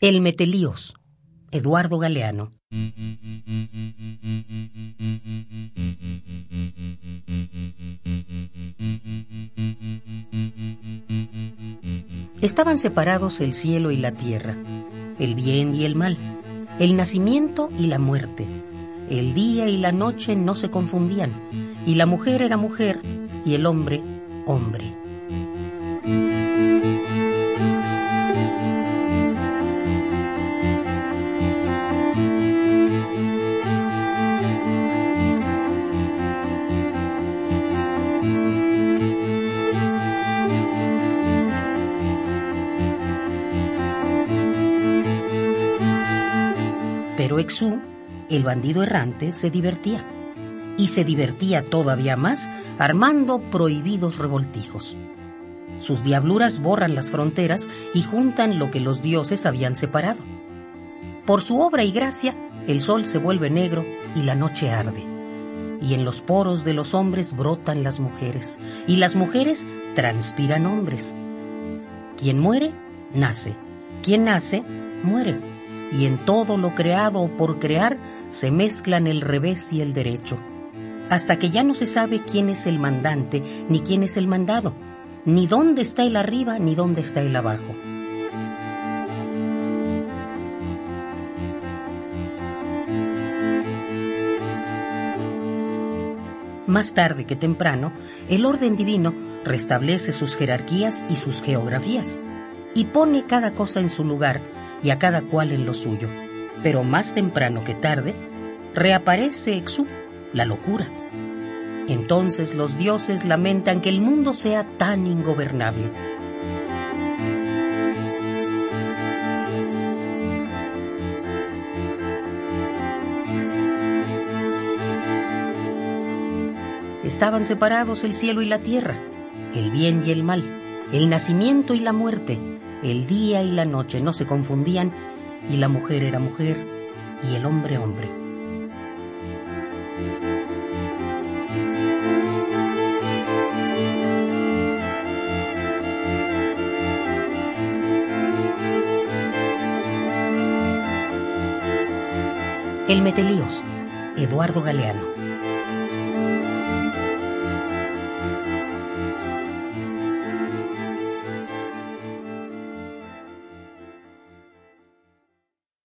El Metelíos, Eduardo Galeano. Estaban separados el cielo y la tierra, el bien y el mal, el nacimiento y la muerte. El día y la noche no se confundían, y la mujer era mujer y el hombre hombre. Pero Exú, el bandido errante, se divertía. Y se divertía todavía más armando prohibidos revoltijos. Sus diabluras borran las fronteras y juntan lo que los dioses habían separado. Por su obra y gracia, el sol se vuelve negro y la noche arde. Y en los poros de los hombres brotan las mujeres, y las mujeres transpiran hombres. Quien muere, nace. Quien nace, muere y en todo lo creado o por crear se mezclan el revés y el derecho, hasta que ya no se sabe quién es el mandante ni quién es el mandado, ni dónde está el arriba ni dónde está el abajo. Más tarde que temprano, el orden divino restablece sus jerarquías y sus geografías, y pone cada cosa en su lugar, y a cada cual en lo suyo. Pero más temprano que tarde, reaparece Exú, la locura. Entonces los dioses lamentan que el mundo sea tan ingobernable. Estaban separados el cielo y la tierra, el bien y el mal, el nacimiento y la muerte, el día y la noche no se confundían y la mujer era mujer y el hombre hombre. El Metelíos, Eduardo Galeano.